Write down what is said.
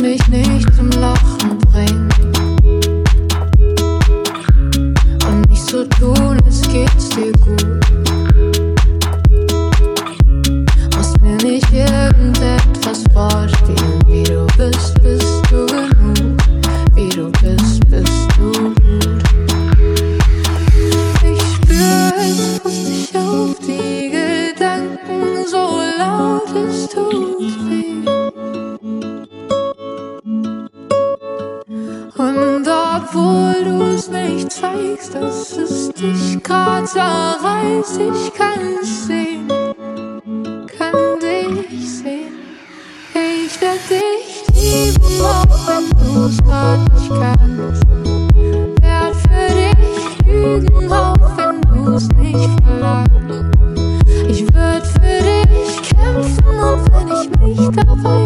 Mich nicht zum Lachen bringen und nicht so tun, als geht's dir gut. Musst mir nicht irgendetwas obwohl du's nicht zeigst, dass es dich grad zerreißt, ich kann es sehen, kann dich sehen. Ich werd dich lieben, auch wenn du's grad nicht kannst. Werd für dich lügen, auch wenn du's nicht verlangst. Ich würd für dich kämpfen, und wenn ich mich dabei